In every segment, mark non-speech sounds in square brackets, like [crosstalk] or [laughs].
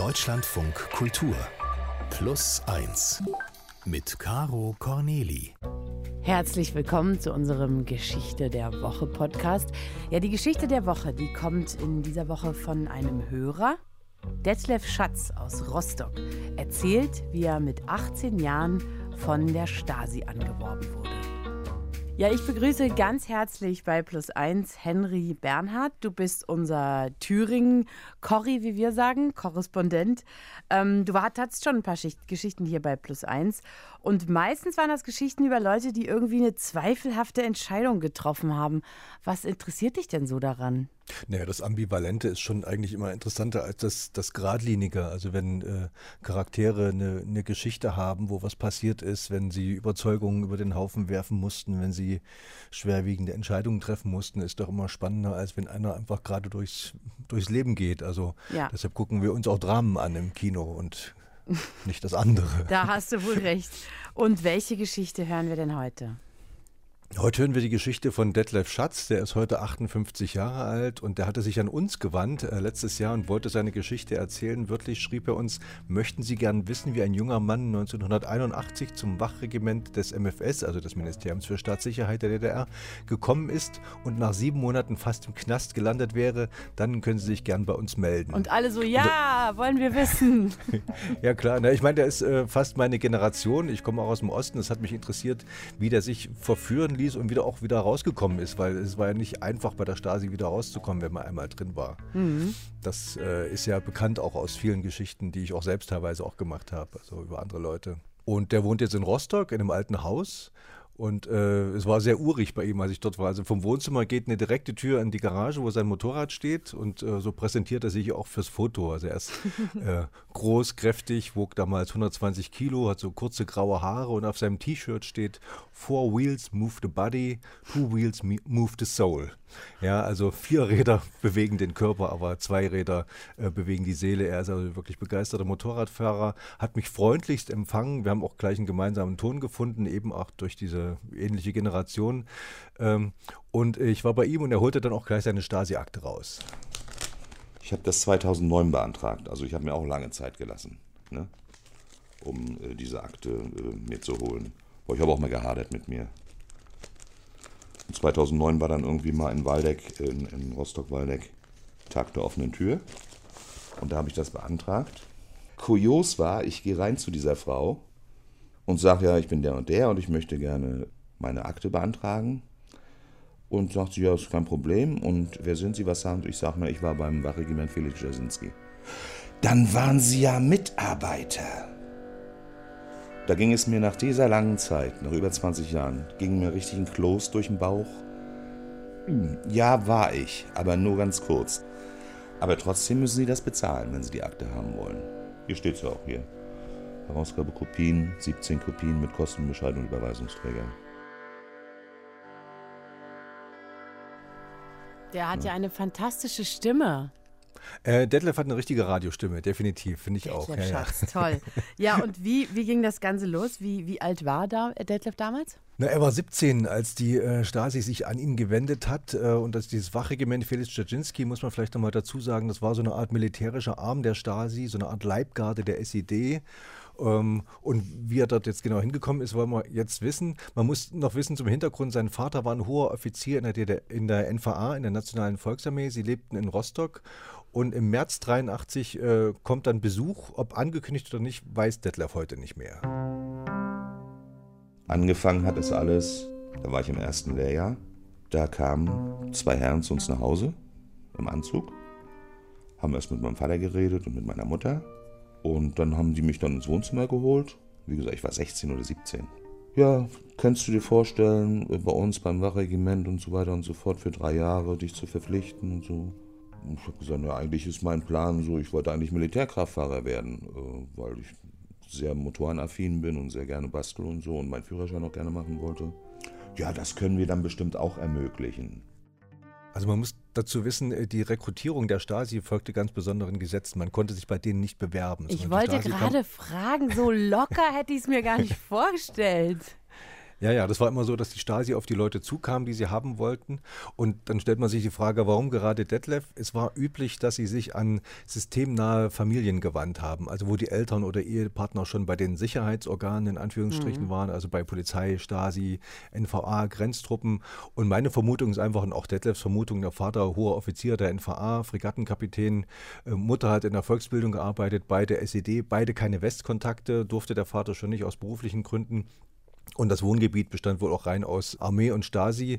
Deutschlandfunk Kultur Plus 1 mit Caro Corneli. Herzlich willkommen zu unserem Geschichte der Woche Podcast. Ja, die Geschichte der Woche, die kommt in dieser Woche von einem Hörer. Detlef Schatz aus Rostock erzählt, wie er mit 18 Jahren von der Stasi angeworben wurde. Ja, ich begrüße ganz herzlich bei Plus 1 Henry Bernhard. Du bist unser Thüringen-Corri, wie wir sagen, Korrespondent. Ähm, du hattest schon ein paar Schicht Geschichten hier bei Plus 1. Und meistens waren das Geschichten über Leute, die irgendwie eine zweifelhafte Entscheidung getroffen haben. Was interessiert dich denn so daran? Naja, das Ambivalente ist schon eigentlich immer interessanter als das, das Gradlinige. Also wenn äh, Charaktere eine, eine Geschichte haben, wo was passiert ist, wenn sie Überzeugungen über den Haufen werfen mussten, wenn sie schwerwiegende Entscheidungen treffen mussten, ist doch immer spannender, als wenn einer einfach gerade durchs, durchs Leben geht. Also ja. deshalb gucken wir uns auch Dramen an im Kino und [laughs] nicht das andere. Da hast du wohl recht. Und welche Geschichte hören wir denn heute? Heute hören wir die Geschichte von Detlef Schatz, der ist heute 58 Jahre alt und der hatte sich an uns gewandt äh, letztes Jahr und wollte seine Geschichte erzählen. Wörtlich schrieb er uns, möchten Sie gern wissen, wie ein junger Mann 1981 zum Wachregiment des MFS, also des Ministeriums für Staatssicherheit der DDR, gekommen ist und nach sieben Monaten fast im Knast gelandet wäre, dann können Sie sich gern bei uns melden. Und alle so, ja, wollen wir wissen. [laughs] ja klar, na, ich meine, der ist äh, fast meine Generation, ich komme auch aus dem Osten, es hat mich interessiert, wie der sich verführen ließ und wieder auch wieder rausgekommen ist, weil es war ja nicht einfach bei der Stasi wieder rauszukommen, wenn man einmal drin war. Mhm. Das äh, ist ja bekannt auch aus vielen Geschichten, die ich auch selbst teilweise auch gemacht habe, also über andere Leute. Und der wohnt jetzt in Rostock in einem alten Haus und äh, es war sehr urig bei ihm, als ich dort war. Also vom Wohnzimmer geht eine direkte Tür in die Garage, wo sein Motorrad steht. Und äh, so präsentiert er sich auch fürs Foto. Also er ist [laughs] äh, groß, kräftig, wog damals 120 Kilo, hat so kurze graue Haare und auf seinem T-Shirt steht Four Wheels move the body, two wheels move the soul. Ja, also vier Räder [laughs] bewegen den Körper, aber zwei Räder äh, bewegen die Seele. Er ist also wirklich begeisterter Motorradfahrer, hat mich freundlichst empfangen. Wir haben auch gleich einen gemeinsamen Ton gefunden, eben auch durch diese ähnliche Generation. Ähm, und ich war bei ihm und er holte dann auch gleich seine Stasi-Akte raus. Ich habe das 2009 beantragt, also ich habe mir auch lange Zeit gelassen, ne? um äh, diese Akte äh, mir zu holen. Aber ich habe auch mal gehadert mit mir. 2009 war dann irgendwie mal in Waldeck, in, in Rostock-Waldeck, Tag der offenen Tür. Und da habe ich das beantragt. Kurios war, ich gehe rein zu dieser Frau und sage, ja, ich bin der und der und ich möchte gerne meine Akte beantragen. Und sagt sie, ja, ist kein Problem. Und wer sind Sie, was sagen Sie? Ich sage mal, ich war beim Wachregiment Felix Jasinski. Dann waren Sie ja Mitarbeiter. Da ging es mir nach dieser langen Zeit, nach über 20 Jahren, ging mir richtig ein Kloß durch den Bauch. Ja, war ich, aber nur ganz kurz. Aber trotzdem müssen Sie das bezahlen, wenn Sie die Akte haben wollen. Hier steht es ja auch hier. Herausgabekopien, 17 Kopien mit Kostenbescheid und Überweisungsträger. Der hat ja. ja eine fantastische Stimme. Äh, Detlef hat eine richtige Radiostimme, definitiv, finde ich Detlef auch. Ja, Schatz, ja. toll. [laughs] Ja, und wie, wie ging das Ganze los? Wie, wie alt war da Detlef damals? Na, er war 17, als die äh, Stasi sich an ihn gewendet hat. Äh, und das, dieses Wachregiment Felix Dzerzhinsky, muss man vielleicht nochmal dazu sagen, das war so eine Art militärischer Arm der Stasi, so eine Art Leibgarde der SED. Ähm, und wie er dort jetzt genau hingekommen ist, wollen wir jetzt wissen. Man muss noch wissen zum Hintergrund, sein Vater war ein hoher Offizier in der, in der NVA, in der Nationalen Volksarmee. Sie lebten in Rostock und im März 83 äh, kommt dann Besuch, ob angekündigt oder nicht, weiß Detlef heute nicht mehr. Angefangen hat es alles, da war ich im ersten Lehrjahr. Da kamen zwei Herren zu uns nach Hause im Anzug, haben erst mit meinem Vater geredet und mit meiner Mutter. Und dann haben die mich dann ins Wohnzimmer geholt. Wie gesagt, ich war 16 oder 17. Ja, kannst du dir vorstellen, bei uns beim Wachregiment und so weiter und so fort für drei Jahre dich zu verpflichten und so. Ich habe gesagt, ja, eigentlich ist mein Plan so, ich wollte eigentlich Militärkraftfahrer werden, äh, weil ich sehr motorenaffin bin und sehr gerne bastel und so und meinen Führerschein auch gerne machen wollte. Ja, das können wir dann bestimmt auch ermöglichen. Also man muss dazu wissen, äh, die Rekrutierung der Stasi folgte ganz besonderen Gesetzen. Man konnte sich bei denen nicht bewerben. Ich wollte gerade fragen, so locker hätte ich es mir gar nicht [laughs] vorgestellt. Ja, ja, das war immer so, dass die Stasi auf die Leute zukam, die sie haben wollten. Und dann stellt man sich die Frage, warum gerade Detlef? Es war üblich, dass sie sich an systemnahe Familien gewandt haben, also wo die Eltern oder Ehepartner schon bei den Sicherheitsorganen in Anführungsstrichen mhm. waren, also bei Polizei, Stasi, NVA, Grenztruppen. Und meine Vermutung ist einfach, und auch Detlefs Vermutung, der Vater hoher Offizier der NVA, Fregattenkapitän, äh, Mutter hat in der Volksbildung gearbeitet, beide SED, beide keine Westkontakte, durfte der Vater schon nicht aus beruflichen Gründen. Und das Wohngebiet bestand wohl auch rein aus Armee und Stasi.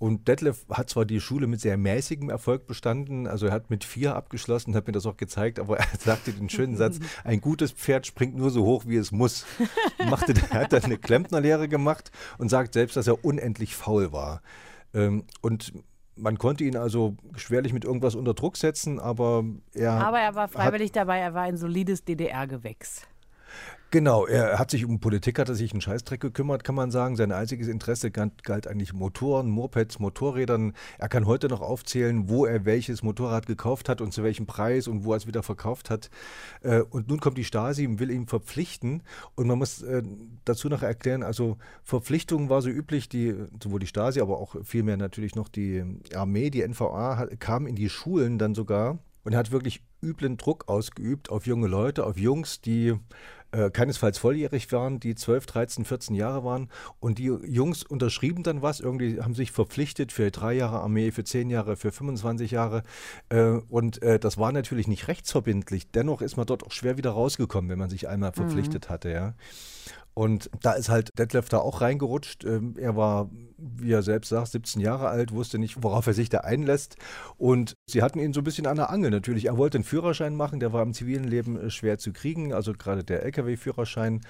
Und Detlef hat zwar die Schule mit sehr mäßigem Erfolg bestanden, also er hat mit vier abgeschlossen, hat mir das auch gezeigt, aber [laughs] er sagte den schönen Satz, [laughs] ein gutes Pferd springt nur so hoch, wie es muss. [laughs] Machte, er hat dann eine Klempnerlehre gemacht und sagt selbst, dass er unendlich faul war. Ähm, und man konnte ihn also schwerlich mit irgendwas unter Druck setzen, aber er. Aber er war freiwillig dabei, er war ein solides DDR-Gewächs. Genau, er hat sich um Politik, hat er sich einen Scheißdreck gekümmert, kann man sagen. Sein einziges Interesse galt, galt, eigentlich Motoren, Mopeds, Motorrädern. Er kann heute noch aufzählen, wo er welches Motorrad gekauft hat und zu welchem Preis und wo er es wieder verkauft hat. Äh, und nun kommt die Stasi und will ihn verpflichten. Und man muss äh, dazu noch erklären, also Verpflichtung war so üblich, die, sowohl die Stasi, aber auch vielmehr natürlich noch die Armee, die NVA, kam in die Schulen dann sogar und hat wirklich üblen Druck ausgeübt auf junge Leute, auf Jungs, die äh, keinesfalls volljährig waren, die 12, 13, 14 Jahre waren. Und die Jungs unterschrieben dann was, irgendwie haben sich verpflichtet für drei Jahre Armee, für zehn Jahre, für 25 Jahre. Äh, und äh, das war natürlich nicht rechtsverbindlich. Dennoch ist man dort auch schwer wieder rausgekommen, wenn man sich einmal verpflichtet mhm. hatte. Ja. Und da ist halt Detlef da auch reingerutscht. Ähm, er war, wie er selbst sagt, 17 Jahre alt, wusste nicht, worauf er sich da einlässt. Und sie hatten ihn so ein bisschen an der Angel natürlich. Er wollte einen Führerschein machen, der war im zivilen Leben äh, schwer zu kriegen, also gerade der Lkw-Führerschein.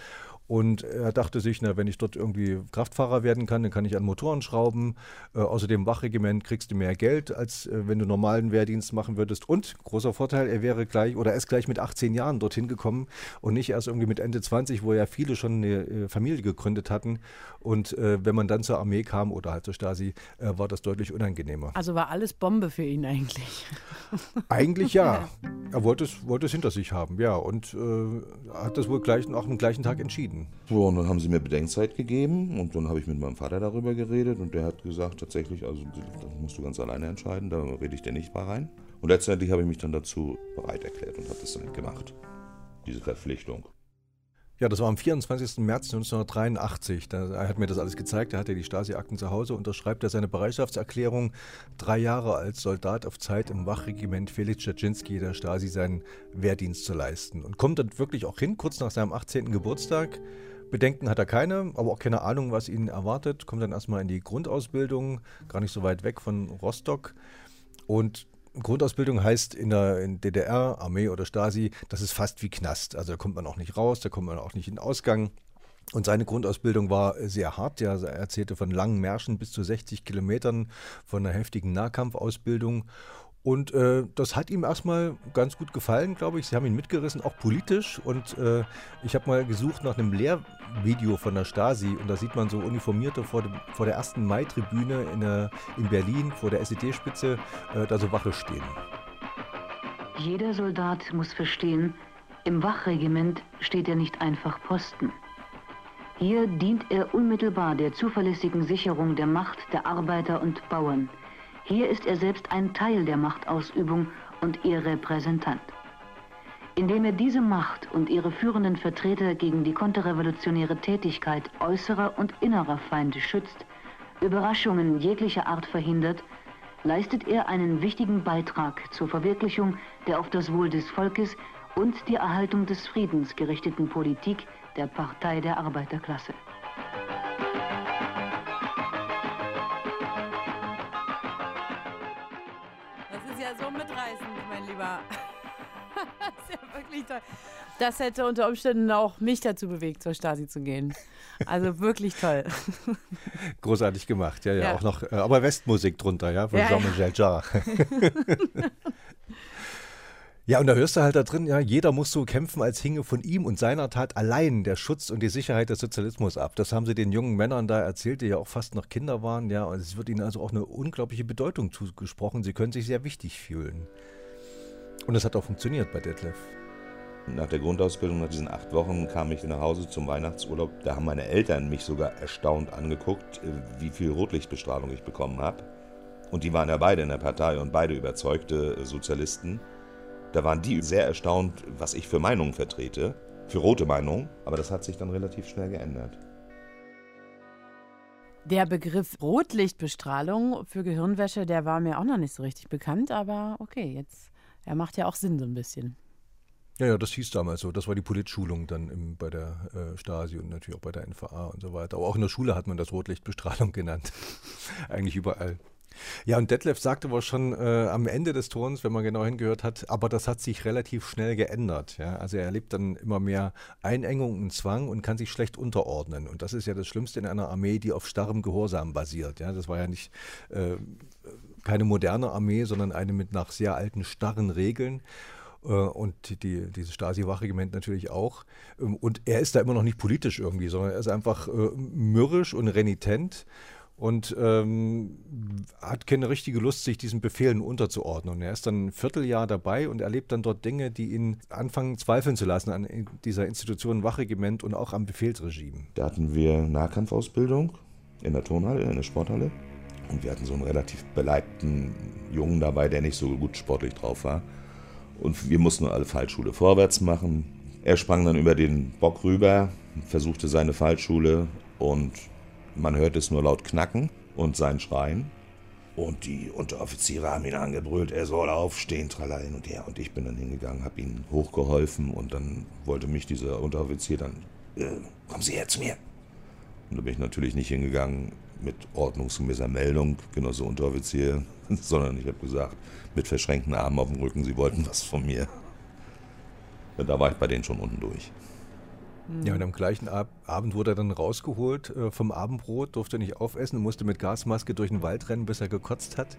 Und er dachte sich, na, wenn ich dort irgendwie Kraftfahrer werden kann, dann kann ich an Motoren schrauben. Äh, außerdem Wachregiment kriegst du mehr Geld, als äh, wenn du normalen Wehrdienst machen würdest. Und großer Vorteil, er wäre gleich oder er ist gleich mit 18 Jahren dorthin gekommen und nicht erst irgendwie mit Ende 20, wo ja viele schon eine äh, Familie gegründet hatten. Und äh, wenn man dann zur Armee kam oder halt zur Stasi, äh, war das deutlich unangenehmer. Also war alles Bombe für ihn eigentlich. [laughs] Eigentlich ja. Er wollte es, wollte es hinter sich haben, ja. Und äh, hat das wohl gleich, auch am gleichen Tag entschieden werden. So, und dann haben sie mir Bedenkzeit gegeben und dann habe ich mit meinem Vater darüber geredet und der hat gesagt, tatsächlich, also das musst du ganz alleine entscheiden, da rede ich dir nicht mal rein. Und letztendlich habe ich mich dann dazu bereit erklärt und habe das dann gemacht, diese Verpflichtung. Ja, das war am 24. März 1983. Da, er hat mir das alles gezeigt. Er hatte die Stasi-Akten zu Hause, unterschreibt er seine Bereitschaftserklärung, drei Jahre als Soldat auf Zeit im Wachregiment Felix Dzerzhinsky der Stasi seinen Wehrdienst zu leisten. Und kommt dann wirklich auch hin, kurz nach seinem 18. Geburtstag. Bedenken hat er keine, aber auch keine Ahnung, was ihn erwartet. Kommt dann erstmal in die Grundausbildung, gar nicht so weit weg von Rostock. Und Grundausbildung heißt in der in DDR, Armee oder Stasi, das ist fast wie Knast. Also da kommt man auch nicht raus, da kommt man auch nicht in den Ausgang. Und seine Grundausbildung war sehr hart. Er erzählte von langen Märschen bis zu 60 Kilometern, von einer heftigen Nahkampfausbildung. Und äh, das hat ihm erstmal ganz gut gefallen, glaube ich. Sie haben ihn mitgerissen, auch politisch. Und äh, ich habe mal gesucht nach einem Lehrvideo von der Stasi. Und da sieht man so Uniformierte vor, dem, vor der ersten Mai-Tribüne in, in Berlin, vor der SED-Spitze, äh, da so Wache stehen. Jeder Soldat muss verstehen, im Wachregiment steht er nicht einfach Posten. Hier dient er unmittelbar der zuverlässigen Sicherung der Macht der Arbeiter und Bauern – hier ist er selbst ein Teil der Machtausübung und ihr Repräsentant. Indem er diese Macht und ihre führenden Vertreter gegen die konterrevolutionäre Tätigkeit äußerer und innerer Feinde schützt, Überraschungen jeglicher Art verhindert, leistet er einen wichtigen Beitrag zur Verwirklichung der auf das Wohl des Volkes und die Erhaltung des Friedens gerichteten Politik der Partei der Arbeiterklasse. Toll. Das hätte unter Umständen auch mich dazu bewegt, zur Stasi zu gehen. Also wirklich toll. [laughs] Großartig gemacht, ja, ja. ja. Auch noch, äh, aber Westmusik drunter, ja, von ja, Jean-Michel Jarre. [laughs] Ja, und da hörst du halt da drin, ja, jeder muss so kämpfen, als hinge von ihm und seiner Tat allein der Schutz und die Sicherheit des Sozialismus ab. Das haben sie den jungen Männern da erzählt, die ja auch fast noch Kinder waren, ja, und es wird ihnen also auch eine unglaubliche Bedeutung zugesprochen. Sie können sich sehr wichtig fühlen. Und es hat auch funktioniert bei Detlef. Nach der Grundausbildung, nach diesen acht Wochen, kam ich nach Hause zum Weihnachtsurlaub. Da haben meine Eltern mich sogar erstaunt angeguckt, äh, wie viel Rotlichtbestrahlung ich bekommen habe. Und die waren ja beide in der Partei und beide überzeugte äh, Sozialisten. Da waren die sehr erstaunt, was ich für Meinungen vertrete, für rote Meinungen. Aber das hat sich dann relativ schnell geändert. Der Begriff Rotlichtbestrahlung für Gehirnwäsche, der war mir auch noch nicht so richtig bekannt, aber okay, jetzt, er macht ja auch Sinn so ein bisschen. Ja, ja, das hieß damals so. Das war die Politschulung dann im, bei der äh, Stasi und natürlich auch bei der NVA und so weiter. Aber auch in der Schule hat man das Rotlichtbestrahlung [laughs] genannt. Eigentlich überall. Ja, und Detlef sagte aber schon äh, am Ende des Tons, wenn man genau hingehört hat, aber das hat sich relativ schnell geändert. Ja? Also er erlebt dann immer mehr Einengung und Zwang und kann sich schlecht unterordnen. Und das ist ja das Schlimmste in einer Armee, die auf starrem Gehorsam basiert. Ja? Das war ja nicht äh, keine moderne Armee, sondern eine mit nach sehr alten, starren Regeln und die, dieses Stasi-Wachregiment natürlich auch. Ähm, und er ist da immer noch nicht politisch irgendwie, sondern er ist einfach äh, mürrisch und renitent und ähm, hat keine richtige Lust, sich diesen Befehlen unterzuordnen. Und er ist dann ein Vierteljahr dabei und erlebt dann dort Dinge, die ihn anfangen zweifeln zu lassen an dieser Institution Wachregiment und auch am Befehlsregime. Da hatten wir Nahkampfausbildung in der Turnhalle, in der Sporthalle. Und wir hatten so einen relativ beleibten Jungen dabei, der nicht so gut sportlich drauf war. Und wir mussten alle Fallschule vorwärts machen. Er sprang dann über den Bock rüber, versuchte seine Fallschule und man hört es nur laut knacken und sein Schreien. Und die Unteroffiziere haben ihn angebrüllt, er soll aufstehen, tralala hin und her. Und ich bin dann hingegangen, habe ihn hochgeholfen und dann wollte mich dieser Unteroffizier dann, äh, kommen Sie her zu mir. Und da bin ich natürlich nicht hingegangen mit ordnungsgemäßer Meldung, genauso Unteroffizier, [laughs] sondern ich habe gesagt, mit verschränkten Armen auf dem Rücken, Sie wollten was von mir. Da war ich bei denen schon unten durch. Ja, und am gleichen Ab Abend wurde er dann rausgeholt äh, vom Abendbrot, durfte nicht aufessen und musste mit Gasmaske durch den Wald rennen, bis er gekotzt hat.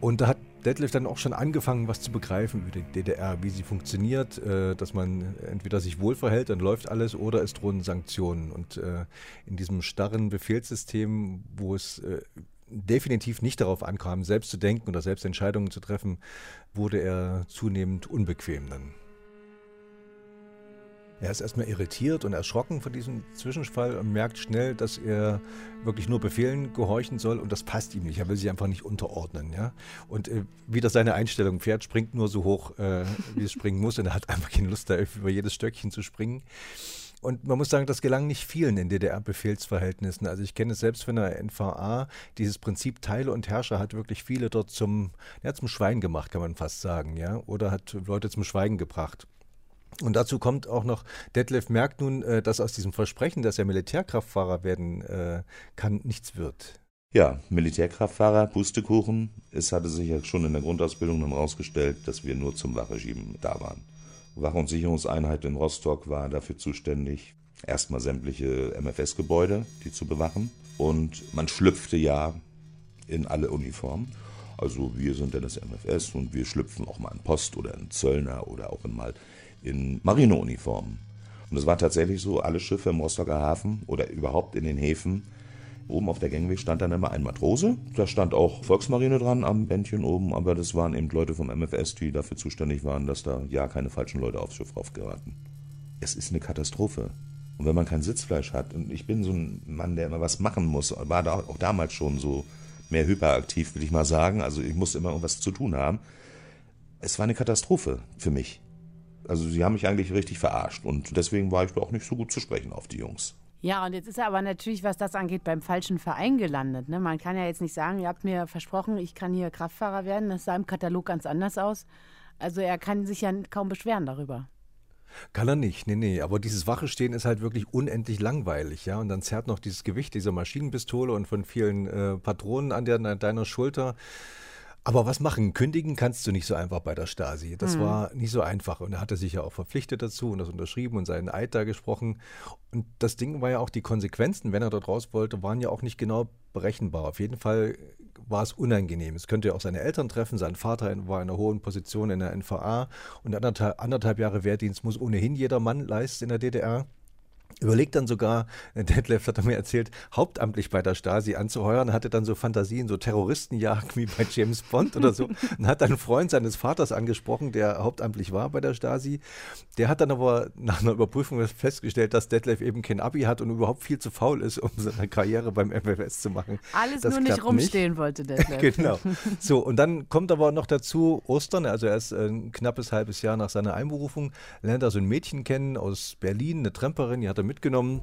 Und da hat Detlef dann auch schon angefangen, was zu begreifen über die DDR, wie sie funktioniert, äh, dass man entweder sich wohlverhält, dann läuft alles, oder es drohen Sanktionen. Und äh, in diesem starren Befehlssystem, wo es äh, definitiv nicht darauf ankam, selbst zu denken oder selbst Entscheidungen zu treffen, wurde er zunehmend unbequem dann. Er ist erstmal irritiert und erschrocken von diesem Zwischenfall und merkt schnell, dass er wirklich nur Befehlen gehorchen soll und das passt ihm nicht. Er will sich einfach nicht unterordnen. Ja? Und äh, wieder seine Einstellung, Pferd springt nur so hoch, äh, wie es springen muss und er hat [laughs] einfach keine Lust, da über jedes Stöckchen zu springen. Und man muss sagen, das gelang nicht vielen in DDR-Befehlsverhältnissen. Also ich kenne es selbst von der NVA, dieses Prinzip Teile und Herrscher hat wirklich viele dort zum, ja, zum Schwein gemacht, kann man fast sagen, ja, oder hat Leute zum Schweigen gebracht. Und dazu kommt auch noch, Detlef merkt nun, äh, dass aus diesem Versprechen, dass er Militärkraftfahrer werden äh, kann, nichts wird. Ja, Militärkraftfahrer, Pustekuchen. Es hatte sich ja schon in der Grundausbildung dann rausgestellt, dass wir nur zum Wachregime da waren. Wach- und Sicherungseinheit in Rostock war dafür zuständig, erstmal sämtliche MFS-Gebäude, die zu bewachen. Und man schlüpfte ja in alle Uniformen. Also wir sind ja das MFS und wir schlüpfen auch mal in Post oder in Zöllner oder auch mal in Marineuniformen. Und es war tatsächlich so, alle Schiffe im Rostocker Hafen oder überhaupt in den Häfen, oben auf der Gangway stand dann immer ein Matrose. Da stand auch Volksmarine dran am Bändchen oben, aber das waren eben Leute vom MFS, die dafür zuständig waren, dass da ja keine falschen Leute aufs Schiff raufgeraten. Es ist eine Katastrophe. Und wenn man kein Sitzfleisch hat, und ich bin so ein Mann, der immer was machen muss, war da auch damals schon so mehr hyperaktiv, will ich mal sagen. Also ich musste immer irgendwas zu tun haben. Es war eine Katastrophe für mich. Also sie haben mich eigentlich richtig verarscht und deswegen war ich auch nicht so gut zu sprechen auf die Jungs. Ja, und jetzt ist er aber natürlich, was das angeht, beim falschen Verein gelandet. Ne? Man kann ja jetzt nicht sagen, ihr habt mir versprochen, ich kann hier Kraftfahrer werden. Das sah im Katalog ganz anders aus. Also er kann sich ja kaum beschweren darüber. Kann er nicht, nee, nee. Aber dieses Wache stehen ist halt wirklich unendlich langweilig, ja. Und dann zerrt noch dieses Gewicht dieser Maschinenpistole und von vielen äh, Patronen an, der, an deiner Schulter. Aber was machen? Kündigen kannst du nicht so einfach bei der Stasi. Das mhm. war nicht so einfach. Und er hatte sich ja auch verpflichtet dazu und das unterschrieben und seinen Eid da gesprochen. Und das Ding war ja auch, die Konsequenzen, wenn er dort raus wollte, waren ja auch nicht genau berechenbar. Auf jeden Fall war es unangenehm. Es könnte ja auch seine Eltern treffen. Sein Vater war in einer hohen Position in der NVA und anderthalb, anderthalb Jahre Wehrdienst muss ohnehin jeder Mann leisten in der DDR. Überlegt dann sogar, äh, Detlef hat er mir erzählt, hauptamtlich bei der Stasi anzuheuern, hatte dann so Fantasien, so Terroristenjagd wie bei James Bond oder so [laughs] und hat dann einen Freund seines Vaters angesprochen, der hauptamtlich war bei der Stasi. Der hat dann aber nach einer Überprüfung festgestellt, dass Detlef eben kein Abi hat und überhaupt viel zu faul ist, um seine Karriere beim MFS zu machen. Alles das nur nicht rumstehen nicht. wollte Detlef. [laughs] genau. [laughs] So, und dann kommt aber noch dazu Ostern, also er ist ein knappes halbes Jahr nach seiner Einberufung, lernt er so ein Mädchen kennen aus Berlin, eine Tremperin, die hat er mitgenommen.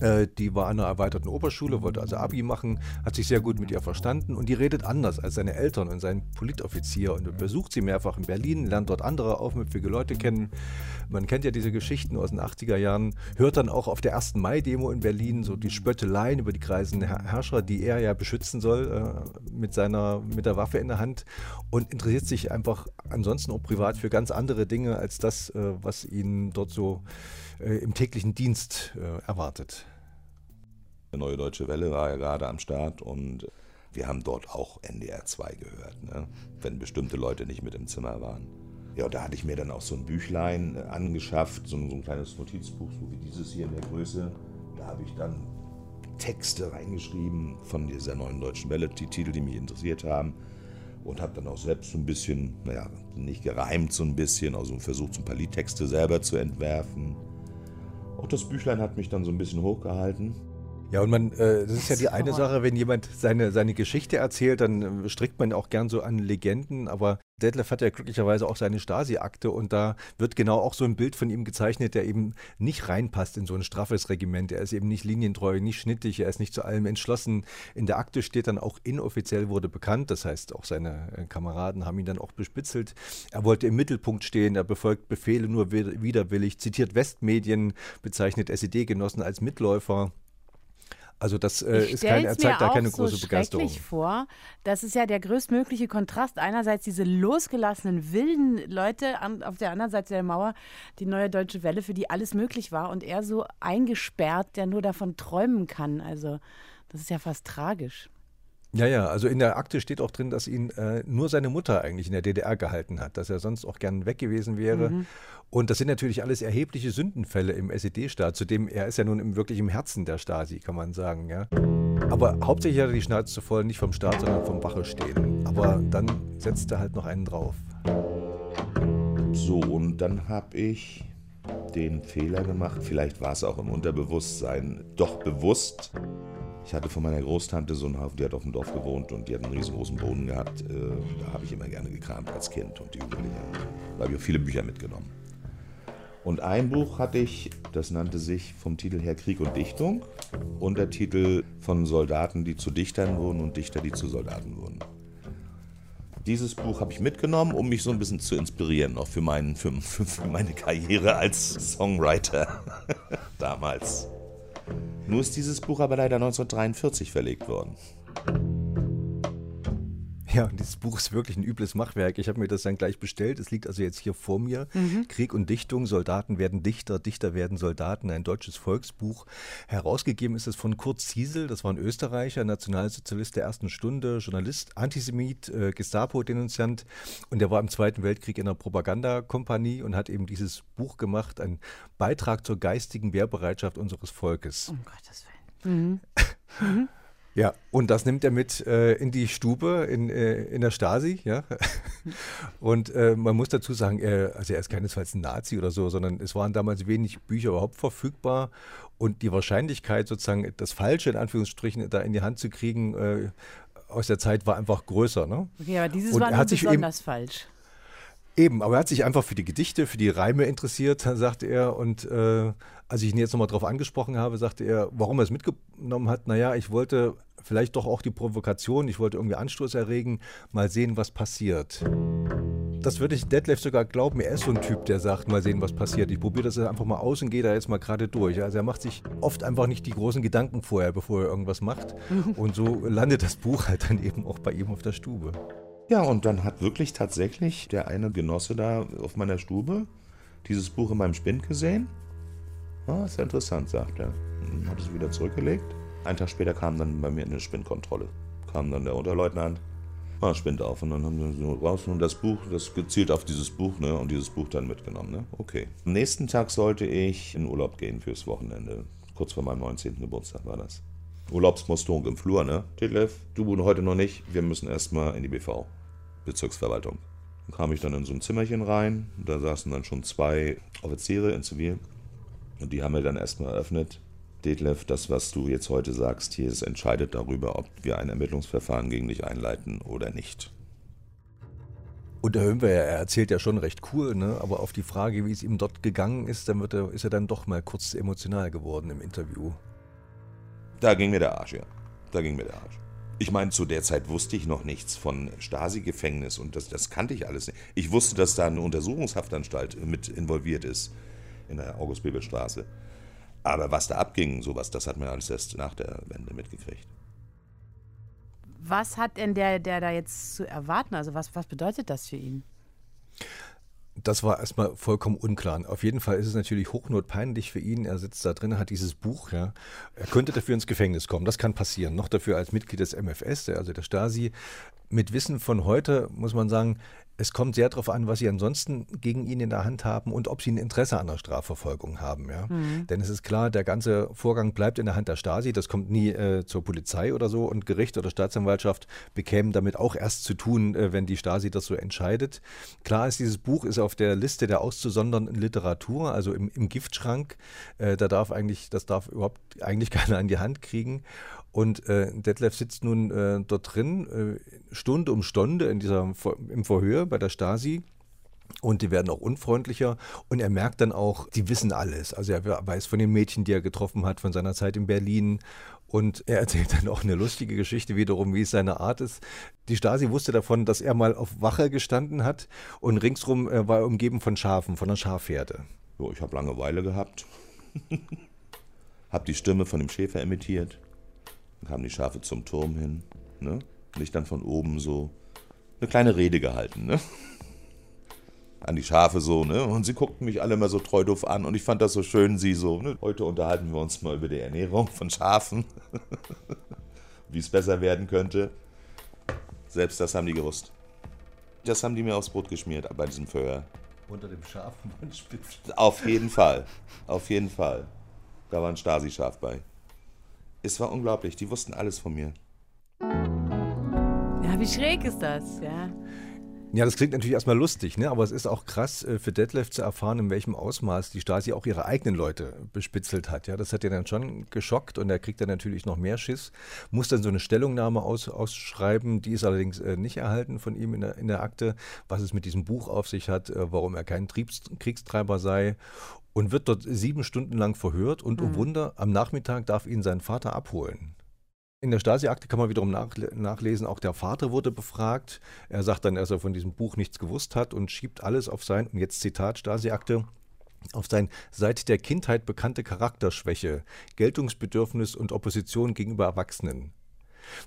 Äh, die war an einer erweiterten Oberschule, wollte also Abi machen, hat sich sehr gut mit ihr verstanden und die redet anders als seine Eltern und sein Politoffizier und besucht sie mehrfach in Berlin, lernt dort andere aufmüpfige Leute kennen. Man kennt ja diese Geschichten aus den 80er Jahren, hört dann auch auf der 1. Mai-Demo in Berlin so die Spötteleien über die kreisenden Herrscher, die er ja beschützen soll äh, mit, seiner, mit der Waffe in der Hand und interessiert sich einfach ansonsten auch privat für ganz andere Dinge als das, äh, was ihn dort so im täglichen Dienst äh, erwartet. Die Neue Deutsche Welle war ja gerade am Start und wir haben dort auch NDR 2 gehört, ne? wenn bestimmte Leute nicht mit im Zimmer waren. Ja, da hatte ich mir dann auch so ein Büchlein äh, angeschafft, so ein, so ein kleines Notizbuch, so wie dieses hier in der Größe. Da habe ich dann Texte reingeschrieben von dieser neuen deutschen Welle, die Titel, die mich interessiert haben. Und habe dann auch selbst so ein bisschen, naja, nicht gereimt so ein bisschen, also versucht, so ein paar Liedtexte selber zu entwerfen. Auch das Büchlein hat mich dann so ein bisschen hochgehalten. Ja, und man, äh, das ist ja die eine Sache, wenn jemand seine, seine Geschichte erzählt, dann äh, strickt man auch gern so an Legenden, aber Detlef hat ja glücklicherweise auch seine Stasi-Akte und da wird genau auch so ein Bild von ihm gezeichnet, der eben nicht reinpasst in so ein straffes Regiment. Er ist eben nicht linientreu, nicht schnittig, er ist nicht zu allem entschlossen. In der Akte steht dann auch inoffiziell wurde bekannt, das heißt auch seine äh, Kameraden haben ihn dann auch bespitzelt. Er wollte im Mittelpunkt stehen, er befolgt Befehle nur widerwillig, zitiert Westmedien, bezeichnet SED-Genossen als Mitläufer. Also das äh, ist kein, er zeigt da keine große so Begeisterung. Ich vor. Das ist ja der größtmögliche Kontrast. Einerseits diese losgelassenen wilden Leute, an, auf der anderen Seite der Mauer die neue deutsche Welle, für die alles möglich war und er so eingesperrt, der nur davon träumen kann. Also das ist ja fast tragisch. Ja, ja, also in der Akte steht auch drin, dass ihn äh, nur seine Mutter eigentlich in der DDR gehalten hat, dass er sonst auch gern weg gewesen wäre. Mhm. Und das sind natürlich alles erhebliche Sündenfälle im SED-Staat, zudem er ist ja nun im, wirklich im Herzen der Stasi, kann man sagen, ja. Aber hauptsächlich hat er die Schnauze voll, nicht vom Staat, sondern vom Wache stehen. Aber dann setzt er halt noch einen drauf. So, und dann habe ich den Fehler gemacht, vielleicht war es auch im Unterbewusstsein, doch bewusst ich hatte von meiner Großtante so einen Haufen, die hat auf dem Dorf gewohnt und die hat einen riesengroßen Boden gehabt. Äh, da habe ich immer gerne gekramt als Kind und die Jugendlichen. Da habe ich auch viele Bücher mitgenommen. Und ein Buch hatte ich, das nannte sich vom Titel her Krieg und Dichtung. Untertitel von Soldaten, die zu Dichtern wurden und Dichter, die zu Soldaten wurden. Dieses Buch habe ich mitgenommen, um mich so ein bisschen zu inspirieren, auch für, meinen, für, [laughs] für meine Karriere als Songwriter [laughs] damals. Nur ist dieses Buch aber leider 1943 verlegt worden. Ja, und dieses Buch ist wirklich ein übles Machwerk. Ich habe mir das dann gleich bestellt. Es liegt also jetzt hier vor mir. Mhm. Krieg und Dichtung, Soldaten werden Dichter, Dichter werden Soldaten, ein deutsches Volksbuch. Herausgegeben ist es von Kurt Ziesel, das war ein Österreicher, Nationalsozialist der ersten Stunde, Journalist, Antisemit, äh, Gestapo-Denunziant. Und der war im Zweiten Weltkrieg in einer Propagandakompanie und hat eben dieses Buch gemacht, ein Beitrag zur geistigen Wehrbereitschaft unseres Volkes. Um Gottes Willen. Mhm. [laughs] mhm. Ja, und das nimmt er mit äh, in die Stube in, äh, in der Stasi, ja. [laughs] Und äh, man muss dazu sagen, also er ist keinesfalls ein Nazi oder so, sondern es waren damals wenig Bücher überhaupt verfügbar und die Wahrscheinlichkeit, sozusagen das Falsche in Anführungsstrichen da in die Hand zu kriegen, äh, aus der Zeit war einfach größer. Ne? Okay, aber dieses und war nun besonders eben, falsch. Eben, aber er hat sich einfach für die Gedichte, für die Reime interessiert, [laughs] sagte er. Und äh, als ich ihn jetzt nochmal darauf angesprochen habe, sagte er, warum er es mitgenommen hat. Naja, ich wollte vielleicht doch auch die Provokation, ich wollte irgendwie Anstoß erregen, mal sehen, was passiert. Das würde ich Detlef sogar glauben. Er ist so ein Typ, der sagt, mal sehen, was passiert. Ich probiere das einfach mal aus und gehe da jetzt mal gerade durch. Also er macht sich oft einfach nicht die großen Gedanken vorher, bevor er irgendwas macht. [laughs] Und so landet das Buch halt dann eben auch bei ihm auf der Stube. Ja, und dann hat wirklich tatsächlich der eine Genosse da auf meiner Stube dieses Buch in meinem Spind gesehen. Ah, ist ja interessant, sagt er. Und hat es wieder zurückgelegt. Einen Tag später kam dann bei mir eine Spindkontrolle. Kam dann der Unterleutnant, ah, Spind auf. Und dann haben wir so raus und das Buch, das gezielt auf dieses Buch, ne? Und dieses Buch dann mitgenommen, ne? Okay. Am nächsten Tag sollte ich in Urlaub gehen fürs Wochenende. Kurz vor meinem 19. Geburtstag war das. Urlaubsmusterung im Flur, ne? Detlef, du heute noch nicht, wir müssen erstmal in die BV, Bezirksverwaltung. Dann kam ich dann in so ein Zimmerchen rein, da saßen dann schon zwei Offiziere in Zivil und die haben mir dann erstmal eröffnet, Detlef, das, was du jetzt heute sagst, hier, es entscheidet darüber, ob wir ein Ermittlungsverfahren gegen dich einleiten oder nicht. Und da hören wir ja, er erzählt ja schon recht cool, ne? aber auf die Frage, wie es ihm dort gegangen ist, dann wird er, ist er dann doch mal kurz emotional geworden im Interview. Da ging mir der Arsch, ja. Da ging mir der Arsch. Ich meine, zu der Zeit wusste ich noch nichts von Stasi-Gefängnis und das, das kannte ich alles nicht. Ich wusste, dass da eine Untersuchungshaftanstalt mit involviert ist in der August-Bebel-Straße. Aber was da abging, sowas, das hat man alles erst nach der Wende mitgekriegt. Was hat denn der, der da jetzt zu erwarten? Also was, was bedeutet das für ihn? Das war erstmal vollkommen unklar. Auf jeden Fall ist es natürlich hochnotpeinlich für ihn. Er sitzt da drin, hat dieses Buch. Ja. Er könnte dafür ins Gefängnis kommen. Das kann passieren. Noch dafür als Mitglied des MFS, also der Stasi. Mit Wissen von heute muss man sagen, es kommt sehr darauf an, was Sie ansonsten gegen ihn in der Hand haben und ob Sie ein Interesse an der Strafverfolgung haben. Ja? Mhm. Denn es ist klar, der ganze Vorgang bleibt in der Hand der Stasi. Das kommt nie äh, zur Polizei oder so. Und Gericht oder Staatsanwaltschaft bekämen damit auch erst zu tun, äh, wenn die Stasi das so entscheidet. Klar ist, dieses Buch ist auf der Liste der auszusondernden Literatur, also im, im Giftschrank. Äh, da darf eigentlich, das darf überhaupt eigentlich [laughs] keiner an die Hand kriegen. Und äh, Detlef sitzt nun äh, dort drin, äh, Stunde um Stunde in dieser, im Verhör bei der Stasi. Und die werden auch unfreundlicher. Und er merkt dann auch, die wissen alles. Also er weiß von den Mädchen, die er getroffen hat, von seiner Zeit in Berlin. Und er erzählt dann auch eine lustige Geschichte wiederum, wie es seine Art ist. Die Stasi wusste davon, dass er mal auf Wache gestanden hat und ringsrum äh, war er umgeben von Schafen, von einer Schafherde. So, ich habe Langeweile gehabt. [laughs] habe die Stimme von dem Schäfer imitiert. Dann kamen die Schafe zum Turm hin. Ne? Und ich dann von oben so eine kleine Rede gehalten. Ne? An die Schafe so, ne? Und sie guckten mich alle immer so treu doof an und ich fand das so schön, sie so, ne? Heute unterhalten wir uns mal über die Ernährung von Schafen. [laughs] Wie es besser werden könnte. Selbst das haben die gewusst. Das haben die mir aufs Brot geschmiert bei diesem Feuer. Unter dem Schafenmundspitz. [laughs] Auf jeden Fall. Auf jeden Fall. Da war ein Stasi-Schaf bei. Es war unglaublich, die wussten alles von mir. Ja, wie schräg ist das, ja. Ja, das klingt natürlich erstmal lustig, ne? aber es ist auch krass äh, für Detlef zu erfahren, in welchem Ausmaß die Stasi auch ihre eigenen Leute bespitzelt hat. Ja, das hat ihn dann schon geschockt und er kriegt dann natürlich noch mehr Schiss, muss dann so eine Stellungnahme aus, ausschreiben, die ist allerdings äh, nicht erhalten von ihm in der, in der Akte, was es mit diesem Buch auf sich hat, äh, warum er kein Triebs Kriegstreiber sei und wird dort sieben Stunden lang verhört und, oh mhm. oh Wunder, am Nachmittag darf ihn sein Vater abholen. In der Stasi-Akte kann man wiederum nachlesen, auch der Vater wurde befragt. Er sagt dann, dass er von diesem Buch nichts gewusst hat und schiebt alles auf sein, und jetzt Zitat Stasi-Akte, auf sein seit der Kindheit bekannte Charakterschwäche, Geltungsbedürfnis und Opposition gegenüber Erwachsenen.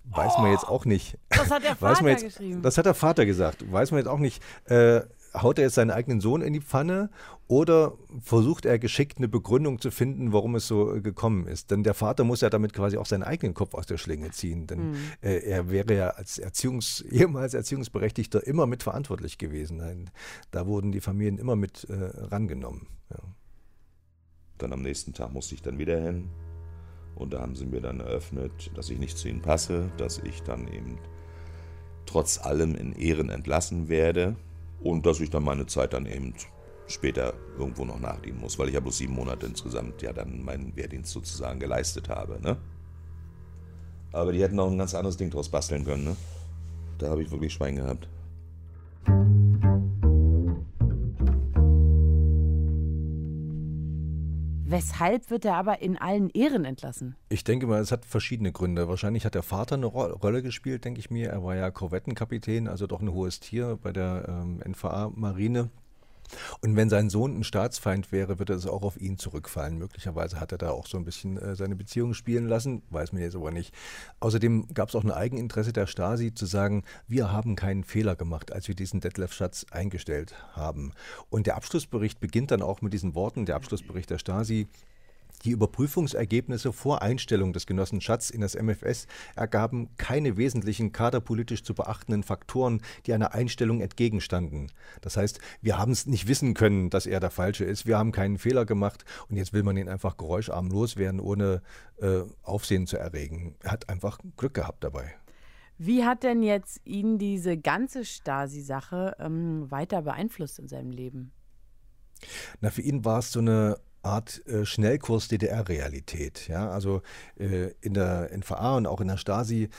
Weiß man jetzt auch nicht. Das hat der [laughs] Vater jetzt, geschrieben. Das hat der Vater gesagt. Weiß man jetzt auch nicht. Äh, haut er jetzt seinen eigenen Sohn in die Pfanne oder versucht er geschickt eine Begründung zu finden, warum es so äh, gekommen ist? Denn der Vater muss ja damit quasi auch seinen eigenen Kopf aus der Schlinge ziehen, denn mhm. äh, er wäre ja als Erziehungs-, [laughs] ehemals Erziehungsberechtigter immer mitverantwortlich gewesen. Da wurden die Familien immer mit äh, rangenommen. Ja. Dann am nächsten Tag musste ich dann wieder hin und da haben sie mir dann eröffnet, dass ich nicht zu ihnen passe, dass ich dann eben trotz allem in Ehren entlassen werde und dass ich dann meine Zeit dann eben später irgendwo noch nachdienen muss, weil ich ja bloß sieben Monate insgesamt ja dann meinen Wehrdienst sozusagen geleistet habe. Ne? Aber die hätten auch ein ganz anderes Ding draus basteln können. Ne? Da habe ich wirklich Schwein gehabt. Weshalb wird er aber in allen Ehren entlassen? Ich denke mal, es hat verschiedene Gründe. Wahrscheinlich hat der Vater eine Ro Rolle gespielt, denke ich mir. Er war ja Korvettenkapitän, also doch ein hohes Tier bei der ähm, NVA-Marine. Und wenn sein Sohn ein Staatsfeind wäre, würde es auch auf ihn zurückfallen. Möglicherweise hat er da auch so ein bisschen äh, seine Beziehung spielen lassen, weiß man jetzt aber nicht. Außerdem gab es auch ein Eigeninteresse der Stasi zu sagen, wir haben keinen Fehler gemacht, als wir diesen Detlef-Schatz eingestellt haben. Und der Abschlussbericht beginnt dann auch mit diesen Worten, der Abschlussbericht der Stasi. Die Überprüfungsergebnisse vor Einstellung des Genossen Schatz in das MFS ergaben keine wesentlichen kaderpolitisch zu beachtenden Faktoren, die einer Einstellung entgegenstanden. Das heißt, wir haben es nicht wissen können, dass er der Falsche ist. Wir haben keinen Fehler gemacht und jetzt will man ihn einfach geräuscharm loswerden, ohne äh, Aufsehen zu erregen. Er hat einfach Glück gehabt dabei. Wie hat denn jetzt ihn diese ganze Stasi-Sache ähm, weiter beeinflusst in seinem Leben? Na, für ihn war es so eine Art äh, Schnellkurs DDR-Realität. Ja? Also äh, in der NVA und auch in der Stasi,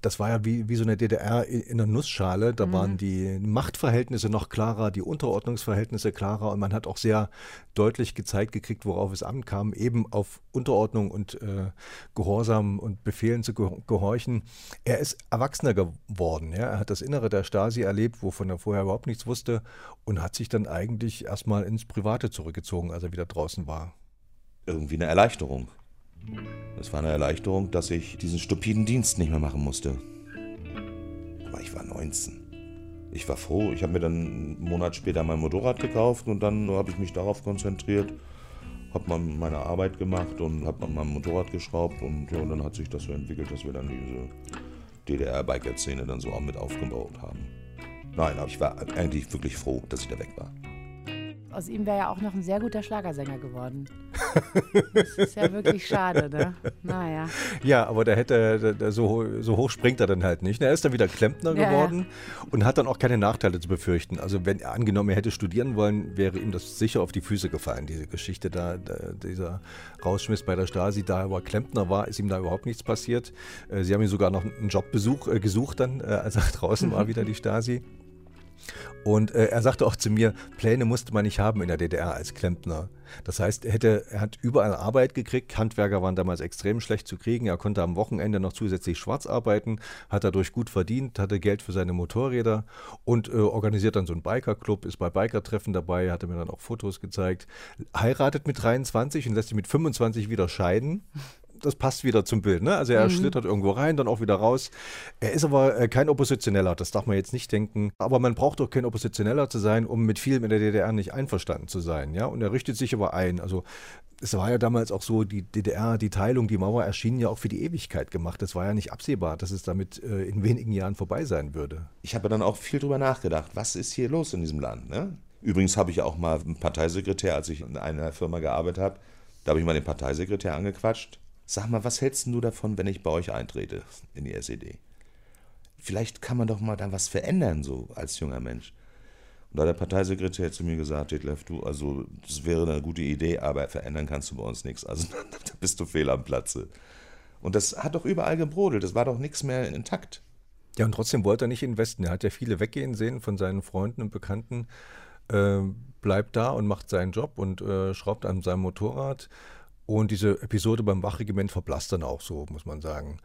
das war ja wie, wie so eine DDR in einer Nussschale. Da mhm. waren die Machtverhältnisse noch klarer, die Unterordnungsverhältnisse klarer und man hat auch sehr deutlich gezeigt gekriegt, worauf es ankam, eben auf Unterordnung und äh, Gehorsam und Befehlen zu gehorchen. Er ist erwachsener geworden. Ja? Er hat das Innere der Stasi erlebt, wovon er vorher überhaupt nichts wusste und hat sich dann eigentlich erstmal ins Private zurückgezogen, als er wieder draußen draußen war. Irgendwie eine Erleichterung. Es war eine Erleichterung, dass ich diesen stupiden Dienst nicht mehr machen musste. Aber ich war 19. Ich war froh. Ich habe mir dann einen Monat später mein Motorrad gekauft und dann habe ich mich darauf konzentriert, habe meine Arbeit gemacht und habe an meinem Motorrad geschraubt und, ja, und dann hat sich das so entwickelt, dass wir dann diese DDR-Biker-Szene dann so auch mit aufgebaut haben. Nein, aber ich war eigentlich wirklich froh, dass ich da weg war aus ihm wäre ja auch noch ein sehr guter Schlagersänger geworden. das ist ja wirklich schade, ne? Naja. Ja, aber der hätte, der, so, so hoch springt er dann halt nicht. Er ist dann wieder Klempner ja, geworden ja. und hat dann auch keine Nachteile zu befürchten. Also wenn er angenommen, er hätte studieren wollen, wäre ihm das sicher auf die Füße gefallen, diese Geschichte da, da dieser Rausschmiss bei der Stasi. Da er aber Klempner war, ist ihm da überhaupt nichts passiert. Äh, sie haben ihm sogar noch einen Jobbesuch äh, gesucht dann, äh, als er [laughs] draußen war, [laughs] wieder die Stasi. Und äh, er sagte auch zu mir, Pläne musste man nicht haben in der DDR als Klempner. Das heißt, er, hätte, er hat überall Arbeit gekriegt. Handwerker waren damals extrem schlecht zu kriegen. Er konnte am Wochenende noch zusätzlich schwarz arbeiten, hat dadurch gut verdient, hatte Geld für seine Motorräder und äh, organisiert dann so einen Bikerclub, ist bei Bikertreffen dabei, hatte mir dann auch Fotos gezeigt. Heiratet mit 23 und lässt sich mit 25 wieder scheiden das passt wieder zum Bild. Ne? Also er mhm. schlittert irgendwo rein, dann auch wieder raus. Er ist aber äh, kein Oppositioneller, das darf man jetzt nicht denken. Aber man braucht doch kein Oppositioneller zu sein, um mit vielem in der DDR nicht einverstanden zu sein. Ja? Und er richtet sich aber ein. Also es war ja damals auch so, die DDR, die Teilung, die Mauer erschien ja auch für die Ewigkeit gemacht. Es war ja nicht absehbar, dass es damit äh, in wenigen Jahren vorbei sein würde. Ich habe dann auch viel drüber nachgedacht, was ist hier los in diesem Land? Ne? Übrigens habe ich auch mal einen Parteisekretär, als ich in einer Firma gearbeitet habe, da habe ich mal den Parteisekretär angequatscht. Sag mal, was hältst du davon, wenn ich bei euch eintrete in die SED? Vielleicht kann man doch mal da was verändern, so als junger Mensch. Und da der Parteisekretär zu mir gesagt, Detlef, du, also das wäre eine gute Idee, aber verändern kannst du bei uns nichts. Also [laughs] da bist du fehl am Platze. Und das hat doch überall gebrodelt, das war doch nichts mehr intakt. Ja, und trotzdem wollte er nicht investen. Er hat ja viele weggehen sehen von seinen Freunden und Bekannten. Äh, bleibt da und macht seinen Job und äh, schraubt an seinem Motorrad und diese Episode beim Wachregiment verblasst dann auch so, muss man sagen.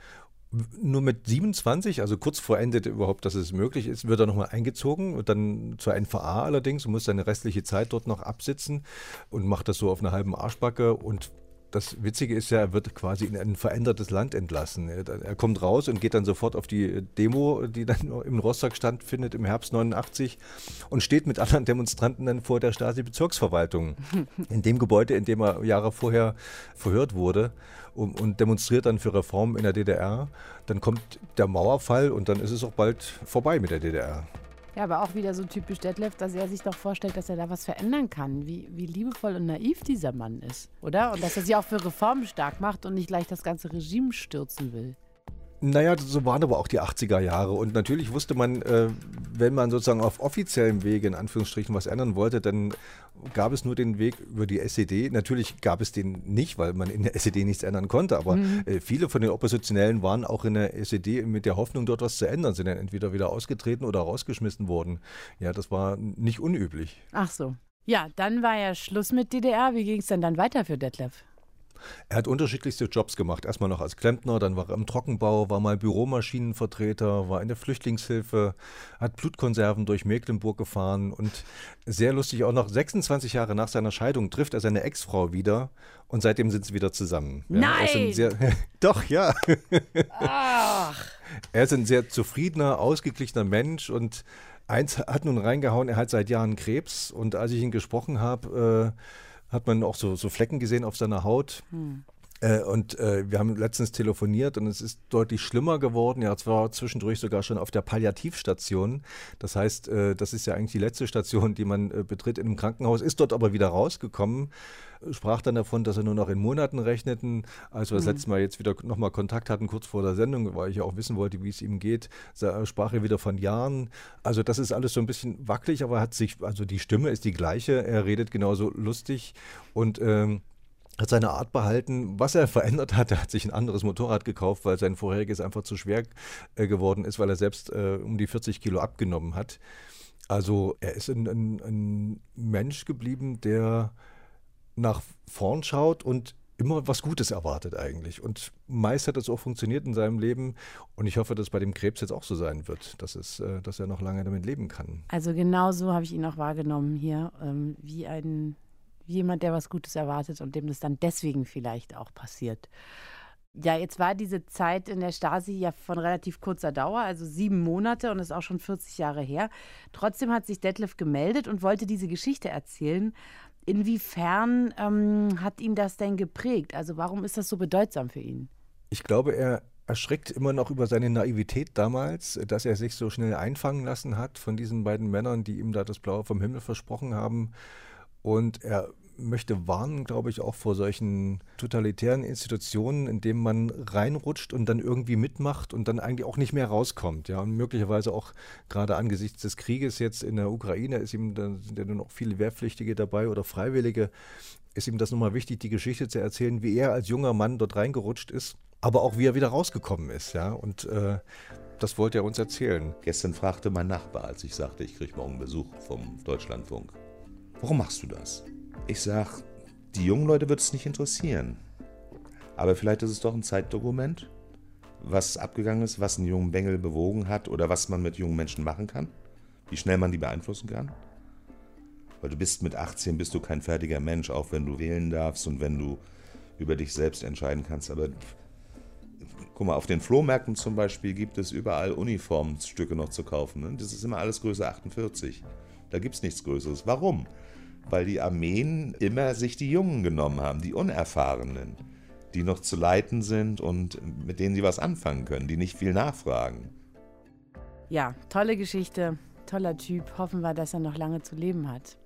Nur mit 27, also kurz vor Ende überhaupt, dass es möglich ist, wird er nochmal eingezogen und dann zur NVA allerdings und muss seine restliche Zeit dort noch absitzen und macht das so auf einer halben Arschbacke und das Witzige ist ja, er wird quasi in ein verändertes Land entlassen. Er, kommt raus und geht dann sofort auf die Demo, die dann im Rostock stattfindet im Herbst 89 und steht mit anderen Demonstranten dann vor der Stasi-Bezirksverwaltung. [laughs] in dem Gebäude, in dem er Jahre vorher verhört wurde und, und demonstriert dann für Reformen in der DDR. Dann kommt der Mauerfall und dann ist es auch bald vorbei mit der DDR. Ja, aber auch wieder so typisch Detlef, dass er sich doch vorstellt, dass er da was verändern kann. Wie, wie liebevoll und naiv dieser Mann ist, oder? Und dass er sich auch für Reformen stark macht und nicht gleich das ganze Regime stürzen will. Naja, so waren aber auch die 80er Jahre. Und natürlich wusste man, äh, wenn man sozusagen auf offiziellem Wege in Anführungsstrichen was ändern wollte, dann gab es nur den Weg über die SED. Natürlich gab es den nicht, weil man in der SED nichts ändern konnte. Aber mhm. äh, viele von den Oppositionellen waren auch in der SED mit der Hoffnung, dort was zu ändern, sind dann entweder wieder ausgetreten oder rausgeschmissen worden. Ja, das war nicht unüblich. Ach so. Ja, dann war ja Schluss mit DDR. Wie ging es denn dann weiter für Detlef? Er hat unterschiedlichste Jobs gemacht. Erstmal noch als Klempner, dann war er im Trockenbau, war mal Büromaschinenvertreter, war in der Flüchtlingshilfe, hat Blutkonserven durch Mecklenburg gefahren und sehr lustig auch noch 26 Jahre nach seiner Scheidung trifft er seine Ex-Frau wieder und seitdem sind sie wieder zusammen. Ja, Nein! Sehr, [laughs] doch, ja. Ach. Er ist ein sehr zufriedener, ausgeglichener Mensch und eins hat nun reingehauen, er hat seit Jahren Krebs und als ich ihn gesprochen habe, äh, hat man auch so, so Flecken gesehen auf seiner Haut. Hm. Äh, und äh, wir haben letztens telefoniert und es ist deutlich schlimmer geworden. Ja, zwar zwischendurch sogar schon auf der Palliativstation. Das heißt, äh, das ist ja eigentlich die letzte Station, die man äh, betritt in einem Krankenhaus, ist dort aber wieder rausgekommen. Sprach dann davon, dass er nur noch in Monaten rechneten. Als wir das mhm. letzte Mal jetzt wieder nochmal Kontakt hatten, kurz vor der Sendung, weil ich ja auch wissen wollte, wie es ihm geht, sprach er wieder von Jahren. Also das ist alles so ein bisschen wackelig, aber hat sich, also die Stimme ist die gleiche. Er redet genauso lustig und ähm, hat seine Art behalten. Was er verändert hat, er hat sich ein anderes Motorrad gekauft, weil sein vorheriges einfach zu schwer äh, geworden ist, weil er selbst äh, um die 40 Kilo abgenommen hat. Also er ist ein, ein, ein Mensch geblieben, der nach vorn schaut und immer was Gutes erwartet eigentlich. Und meist hat das auch funktioniert in seinem Leben. Und ich hoffe, dass bei dem Krebs jetzt auch so sein wird, dass, es, äh, dass er noch lange damit leben kann. Also genau so habe ich ihn auch wahrgenommen hier, ähm, wie ein jemand, der was Gutes erwartet und dem das dann deswegen vielleicht auch passiert. Ja, jetzt war diese Zeit in der Stasi ja von relativ kurzer Dauer, also sieben Monate und ist auch schon 40 Jahre her. Trotzdem hat sich Detlef gemeldet und wollte diese Geschichte erzählen. Inwiefern ähm, hat ihn das denn geprägt? Also warum ist das so bedeutsam für ihn? Ich glaube, er erschreckt immer noch über seine Naivität damals, dass er sich so schnell einfangen lassen hat von diesen beiden Männern, die ihm da das Blaue vom Himmel versprochen haben. Und er möchte warnen, glaube ich, auch vor solchen totalitären Institutionen, in denen man reinrutscht und dann irgendwie mitmacht und dann eigentlich auch nicht mehr rauskommt. Ja, und möglicherweise auch gerade angesichts des Krieges jetzt in der Ukraine ist ihm dann sind ja nur noch viele Wehrpflichtige dabei oder Freiwillige. Ist ihm das nochmal wichtig, die Geschichte zu erzählen, wie er als junger Mann dort reingerutscht ist, aber auch wie er wieder rausgekommen ist. Ja, und äh, das wollte er uns erzählen. Gestern fragte mein Nachbar, als ich sagte, ich kriege morgen Besuch vom Deutschlandfunk. Warum machst du das? Ich sag, die jungen Leute wird es nicht interessieren. Aber vielleicht ist es doch ein Zeitdokument, was abgegangen ist, was einen jungen Bengel bewogen hat oder was man mit jungen Menschen machen kann, wie schnell man die beeinflussen kann. Weil du bist mit 18 bist du kein fertiger Mensch, auch wenn du wählen darfst und wenn du über dich selbst entscheiden kannst. Aber guck mal, auf den Flohmärkten zum Beispiel gibt es überall Uniformstücke noch zu kaufen. Ne? Das ist immer alles Größe 48. Da gibt es nichts Größeres. Warum? Weil die Armeen immer sich die Jungen genommen haben, die Unerfahrenen, die noch zu leiten sind und mit denen sie was anfangen können, die nicht viel nachfragen. Ja, tolle Geschichte, toller Typ. Hoffen wir, dass er noch lange zu leben hat.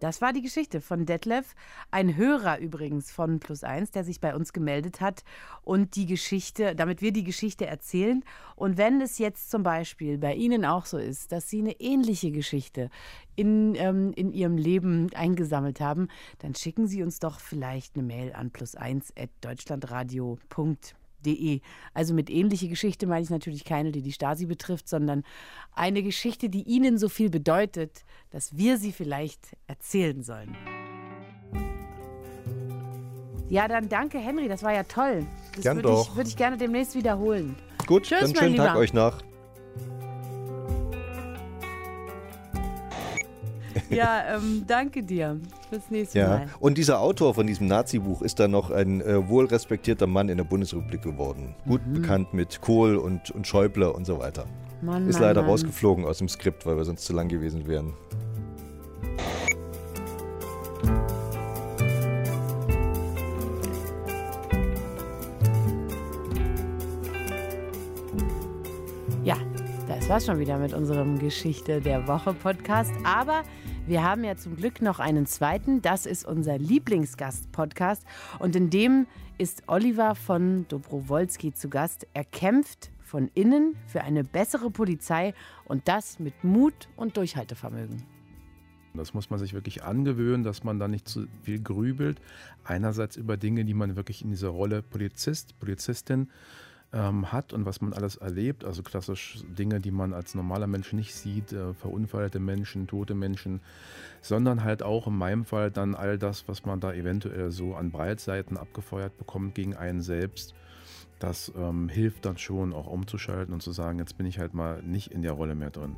Das war die Geschichte von Detlef, ein Hörer übrigens von Plus Eins, der sich bei uns gemeldet hat und die Geschichte, damit wir die Geschichte erzählen. Und wenn es jetzt zum Beispiel bei Ihnen auch so ist, dass Sie eine ähnliche Geschichte in, ähm, in Ihrem Leben eingesammelt haben, dann schicken Sie uns doch vielleicht eine Mail an plus1.deutschlandradio.de www.stasi.de. Also mit ähnliche Geschichte meine ich natürlich keine, die die Stasi betrifft, sondern eine Geschichte, die Ihnen so viel bedeutet, dass wir sie vielleicht erzählen sollen. Ja, dann danke, Henry, das war ja toll. Das würde. Ich, würde ich gerne demnächst wiederholen. Gut, Tschüss, dann schönen Tag euch noch. Ja, [laughs] ähm, danke dir. Bis nächste ja. Mal. Und dieser Autor von diesem Nazi-Buch ist dann noch ein äh, wohl respektierter Mann in der Bundesrepublik geworden. Gut mhm. bekannt mit Kohl und, und Schäuble und so weiter. Mann, ist Mann, leider Mann. rausgeflogen aus dem Skript, weil wir sonst zu lang gewesen wären. Ja, das war's schon wieder mit unserem Geschichte der Woche Podcast. Aber wir haben ja zum Glück noch einen zweiten. Das ist unser Lieblingsgast-Podcast. Und in dem ist Oliver von Dobrowolski zu Gast. Er kämpft von innen für eine bessere Polizei und das mit Mut und Durchhaltevermögen. Das muss man sich wirklich angewöhnen, dass man da nicht zu viel grübelt. Einerseits über Dinge, die man wirklich in dieser Rolle Polizist, Polizistin ähm, hat und was man alles erlebt. Also klassisch Dinge, die man als normaler Mensch nicht sieht, äh, verunfallte Menschen, tote Menschen, sondern halt auch in meinem Fall dann all das, was man da eventuell so an Breitseiten abgefeuert bekommt gegen einen selbst. Das ähm, hilft dann schon auch umzuschalten und zu sagen, jetzt bin ich halt mal nicht in der Rolle mehr drin.